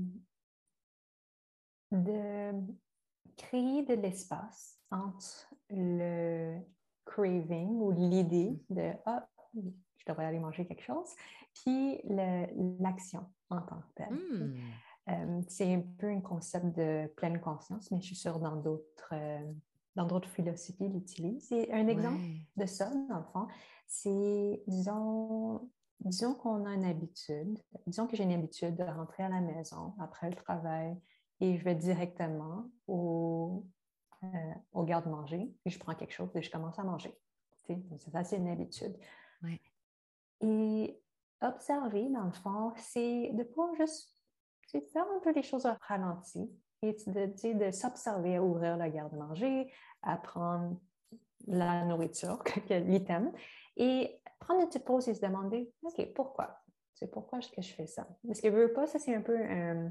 de créer de l'espace entre le craving ou l'idée de ah, je devrais aller manger quelque chose, puis l'action en tant que telle. Hmm. Euh, c'est un peu un concept de pleine conscience, mais je suis sûre dans d'autres euh, dans d'autres philosophies l'utilisent. Et un exemple de ça, dans le fond, c'est, disons, disons qu'on a une habitude, disons que j'ai une habitude de rentrer à la maison après le travail et je vais directement au, euh, au garde-manger, puis je prends quelque chose et je commence à manger. C'est ça, c'est une habitude. Et observer, dans le fond, c'est de pouvoir juste faire un peu les choses à ralenti, et de, de s'observer à ouvrir le garde-manger, à prendre la nourriture, l'item, et prendre une petite pause et se demander, OK, pourquoi? C'est pourquoi est-ce que je fais ça? Parce que veux pas, ça c'est un peu, euh,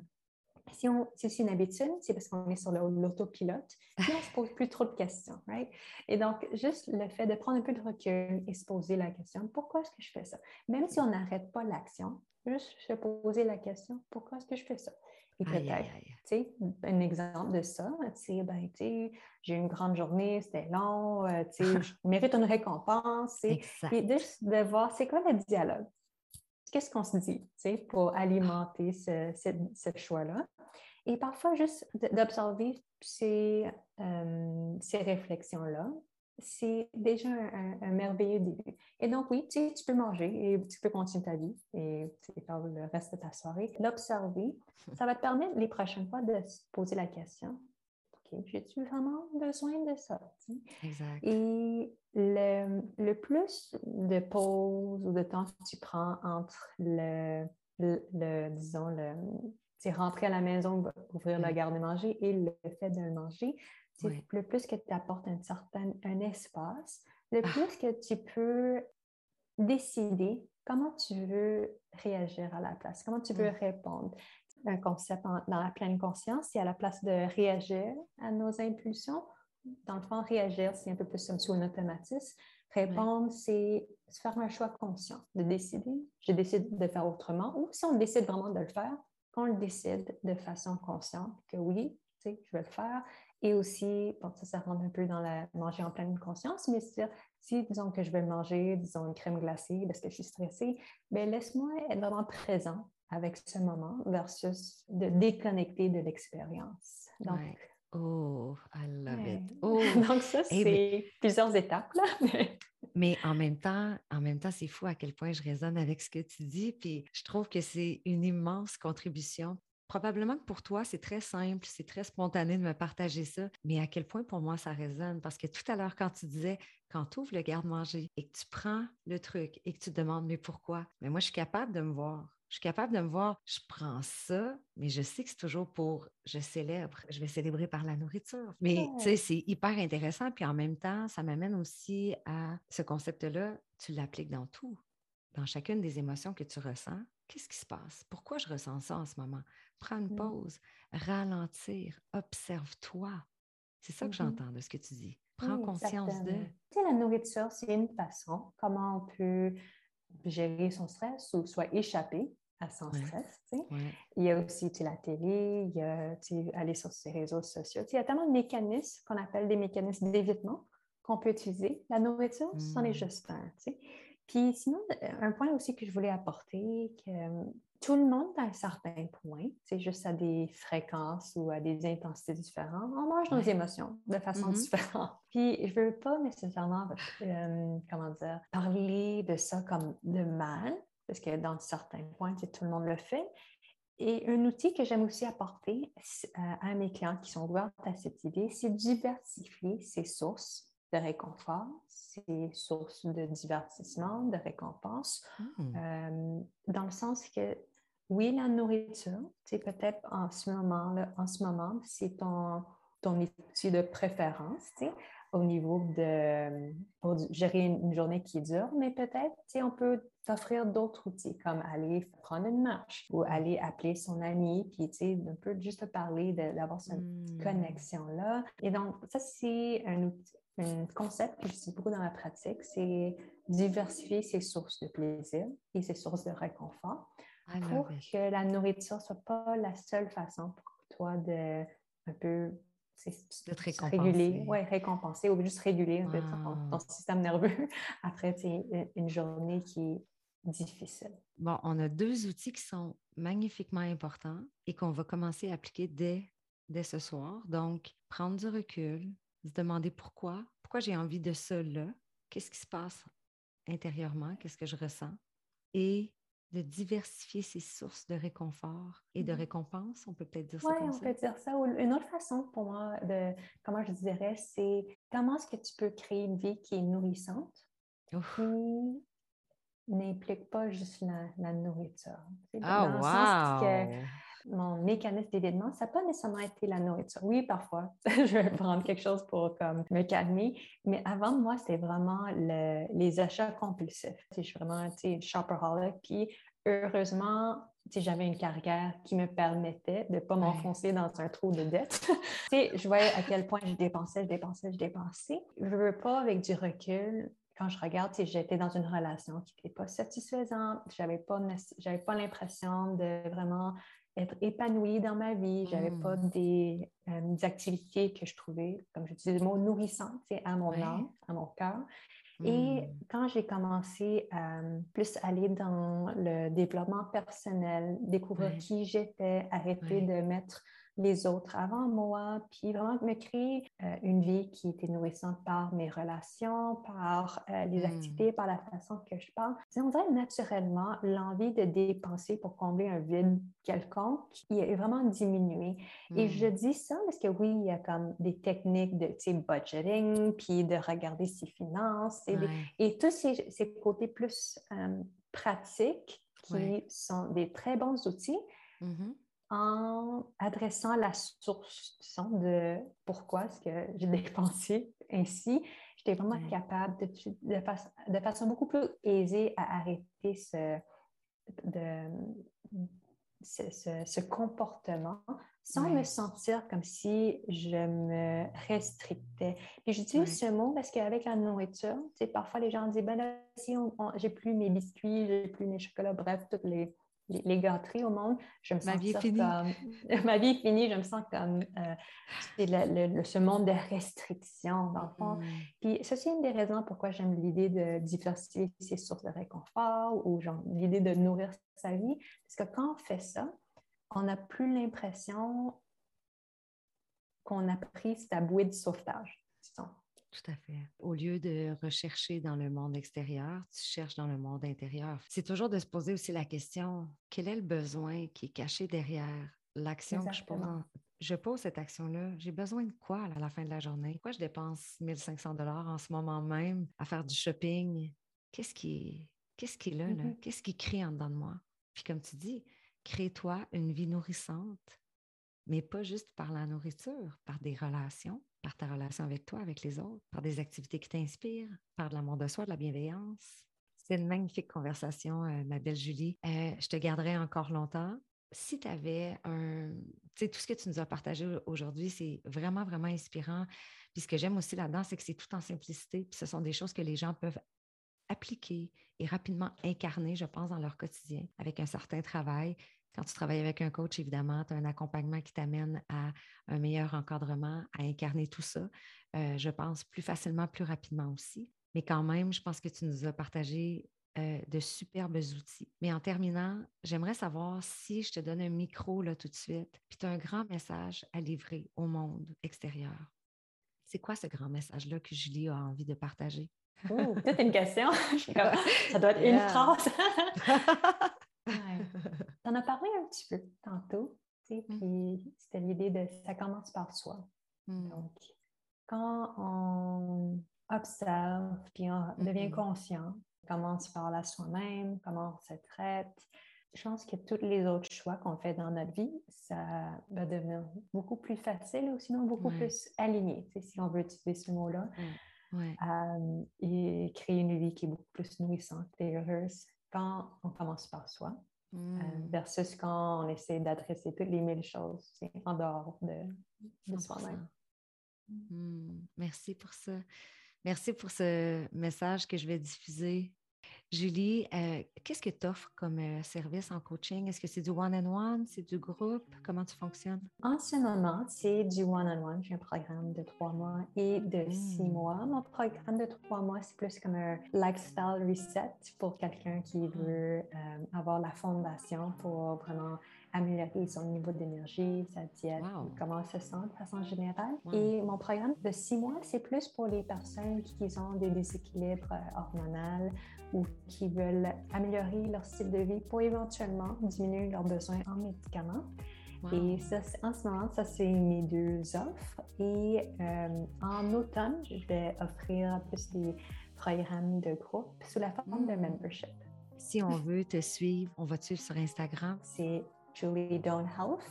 si, on, c'est une habitude, c'est parce qu'on est sur l'autopilote, puis on se pose plus trop de questions, right? Et donc, juste le fait de prendre un peu de recul et se poser la question, pourquoi est-ce que je fais ça? Même si on n'arrête pas l'action, juste se poser la question, pourquoi est-ce que je fais ça? Et peut-être, tu un exemple de ça, tu ben, tu j'ai eu une grande journée, c'était long, euh, tu sais, je mérite une récompense. Et juste de voir, c'est quoi le dialogue? Qu'est-ce qu'on se dit, tu sais, pour alimenter ce, ce, choix-là? Et parfois, juste d'observer ces, euh, ces réflexions-là c'est déjà un, merveilleux début. Et donc, oui, tu, tu, peux manger et tu peux continuer ta vie et faire le reste de ta soirée. L'observer, ça va te permettre les prochaines fois de se poser la question OK, j'ai-tu vraiment besoin de ça? Exact. Et le, le, plus de pauses ou de temps que tu prends entre le, le, disons, le, rentrer à la maison, ouvrir le garde-manger et le fait de manger, le plus que tu apportes un certain un espace, le ah. plus que tu peux décider comment tu veux réagir à la place, comment tu veux répondre. Un concept dans la pleine conscience, c'est à la place de réagir à nos impulsions. Dans le fond, réagir, c'est un peu plus comme sous un automatisme. Répondre, c'est faire un choix conscient, de décider. Je décide de faire autrement. Ou si on décide vraiment de le faire, qu'on le décide de façon consciente, que oui, je vais le faire, et aussi, bon, ça, ça rentre un peu dans la manger en pleine conscience, mais c'est si, disons que je vais manger, disons, une crème glacée parce que je suis stressée, bien, laisse-moi être vraiment présent avec ce moment versus de déconnecter de l'expérience. Donc, Oh, I love it. Oh. Donc, ça, eh c'est plusieurs étapes. Là. mais en même temps, en même temps, c'est fou à quel point je résonne avec ce que tu dis. Puis je trouve que c'est une immense contribution Probablement que pour toi, c'est très simple, c'est très spontané de me partager ça, mais à quel point pour moi ça résonne? Parce que tout à l'heure, quand tu disais, quand tu ouvres le garde-manger et que tu prends le truc et que tu te demandes, mais pourquoi? Mais moi, je suis capable de me voir. Je suis capable de me voir, je prends ça, mais je sais que c'est toujours pour je célèbre, je vais célébrer par la nourriture. Mais tu sais, c'est hyper intéressant. Puis en même temps, ça m'amène aussi à ce concept-là, tu l'appliques dans tout, dans chacune des émotions que tu ressens. Qu'est-ce qui se passe? Pourquoi je ressens ça en ce moment? Prends une mmh. pause, ralentir, observe-toi. C'est ça que mmh j'entends de ce que tu dis. Prends conscience de. Tu sais, la nourriture, c'est une façon comment on peut gérer son stress ou soit échapper à son stress. Il y a aussi la télé, il y a aller sur ses réseaux sociaux. il y a tellement de mécanismes qu'on appelle des mécanismes d'évitement qu'on peut utiliser. La nourriture, c'en est mmh. juste un. Puis sinon, un point aussi que je voulais apporter, que tout le monde à un certain point, c'est juste à des fréquences ou à des intensités différentes, on mange nos émotions de façon mm-hmm. différente. Puis je veux pas nécessairement, euh, comment dire, parler de ça comme de mal, parce que dans certains points, tout le monde le fait. Et un outil que j'aime aussi apporter euh, à mes clients qui sont ouverts à cette idée, c'est diversifier ses sources de réconfort, ses sources de divertissement, de récompense, mmh. euh, dans le sens que oui, la nourriture, c'est peut-être en ce moment, là, en ce moment, c'est ton, ton outil de préférence, au niveau de pour gérer une, journée qui est dure, mais peut-être, on peut t'offrir d'autres outils comme aller prendre une marche ou aller appeler son ami, puis un peu juste parler, d'avoir cette mmh. connexion-là. Et donc, ça, c'est un outil, un concept que j'utilise beaucoup dans ma pratique, c'est diversifier ses sources de plaisir et ses sources de réconfort pour que la nourriture ne soit pas la seule façon pour toi de un peu de te réguler, ouais, récompenser ou juste réguler ton, système nerveux après une journée qui est difficile. Bon, on a deux outils qui sont magnifiquement importants et qu'on va commencer à appliquer dès, dès ce soir. Donc, prendre du recul, se demander pourquoi, pourquoi j'ai envie de ça là, qu'est-ce qui se passe intérieurement, qu'est-ce que je ressens, et de diversifier ses sources de réconfort et de mmh récompense, on peut peut-être dire ça comme ça. Oui, on peut dire ça. Une autre façon pour moi de, comment je dirais, c'est comment est-ce que tu peux créer une vie qui est nourrissante, qui n'implique pas juste la, nourriture. Ah, wow! Mon mécanisme d'évitement, ça n'a pas nécessairement été la nourriture. Oui, parfois, je vais prendre quelque chose pour comme, me calmer, mais avant moi, c'est vraiment les achats compulsifs. Je suis vraiment shopaholic, puis heureusement, j'avais une carrière qui me permettait de ne pas m'enfoncer dans un trou de dette. je voyais à quel point je dépensais, je dépensais, je dépensais. Je ne veux pas, avec du recul, quand je regarde, j'étais dans une relation qui n'était pas satisfaisante, je n'avais pas, pas l'impression de vraiment être épanouie dans ma vie. Je n'avais pas mmh. des, euh, des, activités que je trouvais, comme je disais, le mot nourrissant, à mon âme, à mon cœur. Et mmh. quand j'ai commencé à plus aller dans le développement personnel, découvrir qui j'étais, arrêter de mettre les autres avant moi, puis vraiment me créer euh, une vie qui était nourrissante par mes relations, par euh, les hmm. activités, par la façon que je parle. On dirait naturellement l'envie de dépenser pour combler un vide quelconque qui est vraiment diminué. Et je hmm. dis ça parce que oui, il y a comme des techniques de budgeting, puis de regarder ses finances et, tous ces, ces, côtés plus euh, pratiques qui sont des très bons outils. Mm-hmm en adressant la source de pourquoi est-ce que j'ai dépensé ainsi, j'étais vraiment capable de, de, façon beaucoup plus aisée à arrêter ce, de, ce, comportement sans me sentir comme si je me restrictais. Puis j'utilise ce mot parce qu'avec la nourriture, parfois les gens disent, ben là, si j'ai plus mes biscuits, j'ai plus mes chocolats, bref, toutes les les, gâteries au monde, je me sens Ma vie est finie. comme... Ma vie est finie, je me sens comme euh, ce monde de restrictions, dans le fond. Mm. Puis ça, c'est une des raisons pourquoi j'aime l'idée de diversifier ses sources de réconfort ou l'idée de nourrir sa vie. Parce que quand on fait ça, on n'a plus l'impression qu'on a pris cette bouée de sauvetage. Tout à fait. Au lieu de rechercher dans le monde extérieur, tu cherches dans le monde intérieur. C'est toujours de se poser aussi la question, quel est le besoin qui est caché derrière l'action que je pose? Je pose cette action-là? J'ai besoin de quoi à la fin de la journée? Pourquoi je dépense 1500 dollars en ce moment même à faire du shopping? Qu'est-ce qui, qu'est-ce qui est là? là? Mm-hmm. Qu'est-ce qui crie en dedans de moi? Puis comme tu dis, crée-toi une vie nourrissante, mais pas juste par la nourriture, par des relations, par ta relation avec toi, avec les autres, par des activités qui t'inspirent, par de l'amour de soi, de la bienveillance. C'est une magnifique conversation, euh, ma belle Julie. Euh, je te garderai encore longtemps. Si tu avais un... Tu sais, tout ce que tu nous as partagé aujourd'hui, c'est vraiment, vraiment inspirant. Puis ce que j'aime aussi là-dedans, c'est que c'est tout en simplicité. Puis ce sont des choses que les gens peuvent appliquer et rapidement incarner, je pense, dans leur quotidien avec un certain travail. Quand tu travailles avec un coach, évidemment, tu as un accompagnement qui t'amène à un meilleur encadrement, à incarner tout ça, euh, je pense, plus facilement, plus rapidement aussi. Mais quand même, je pense que tu nous as partagé euh, de superbes outils. Mais en terminant, j'aimerais savoir si je te donne un micro là tout de suite, puis tu as un grand message à livrer au monde extérieur. C'est quoi ce grand message-là que Julie a envie de partager? Oh, peut-être une question. ça doit être une phrase. Tu en as parlé un petit peu tantôt, mmh. puis c'était l'idée de ça commence par soi. Mmh. Donc, quand on observe, puis on devient mmh conscient, on commence par la soi-même, comment on se traite, je pense que tous les autres choix qu'on fait dans notre vie, ça va devenir beaucoup plus facile ou sinon beaucoup plus aligné, si on veut utiliser ce mot-là. Euh, et créer une vie qui est beaucoup plus nourrissante et heureuse quand on commence par soi, euh, mmh. versus quand on essaie d'adresser toutes les mille choses en dehors de, de soi-même. Mmh. Merci pour ça. Merci pour ce message que je vais diffuser Julie, euh, qu'est-ce que tu offres comme euh, service en coaching? Est-ce que c'est du one-on-one? C'est du groupe? Comment tu fonctionnes? En ce moment, c'est du one-on-one. J'ai un programme de trois mois et de six mmh. mois. Mon programme de trois mois, c'est plus comme un lifestyle reset pour quelqu'un qui mmh. veut euh, avoir la fondation pour vraiment améliorer son niveau d'énergie, sa diète, comment se sent de façon générale. Et mon programme de six mois, c'est plus pour les personnes qui ont des déséquilibres hormonaux ou qui veulent améliorer leur style de vie pour éventuellement diminuer leurs besoins en médicaments. Et ça, en ce moment, ça, c'est mes deux offres. Et euh, en automne, je vais offrir plus des programmes de groupe sous la forme de hmm. membership. Si on veut te suivre, on va te suivre sur Instagram? C'est Julie Dawn Health.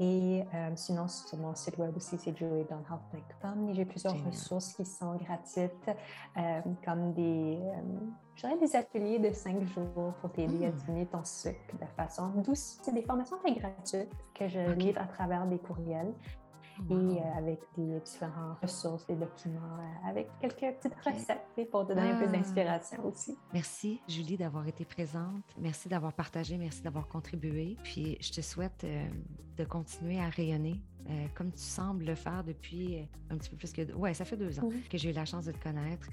Et euh, sinon, sur mon site web aussi, c'est juliedawnhealth.com. Et j'ai plusieurs ressources qui sont gratuites, euh, comme des, euh, des ateliers de cinq jours pour t'aider à diminuer ton sucre de façon douce. C'est des formations très gratuites que je livre à travers des courriels et euh, avec des différentes ressources, des documents, euh, avec quelques petites recettes pour te donner un peu ah. d'inspiration aussi. Merci, Julie, d'avoir été présente. Merci d'avoir partagé, merci d'avoir contribué. Puis je te souhaite euh, de continuer à rayonner comme tu sembles le faire depuis un petit peu plus que... Ouais, ça fait deux ans que j'ai eu la chance de te connaître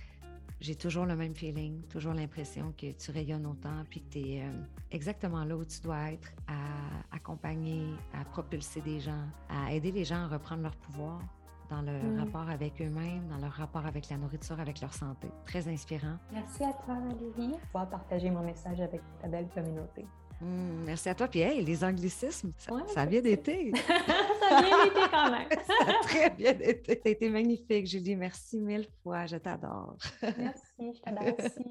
j'ai toujours le même feeling, toujours l'impression que tu rayonnes autant, puis que tu es euh, exactement là où tu dois être, à accompagner, à propulser des gens, à aider les gens à reprendre leur pouvoir dans leur Mm. rapport avec eux-mêmes, dans leur rapport avec la nourriture, avec leur santé. Très inspirant. Merci à toi, Valérie, pour pouvoir partager mon message avec ta belle communauté. Mm, merci à toi. Puis, hey, les anglicismes, ça, Ouais, ça a bien été. ça a bien été quand même. ça a très bien été. Ça a été magnifique, Julie. Merci mille fois. Je t'adore. Merci, je t'adore aussi.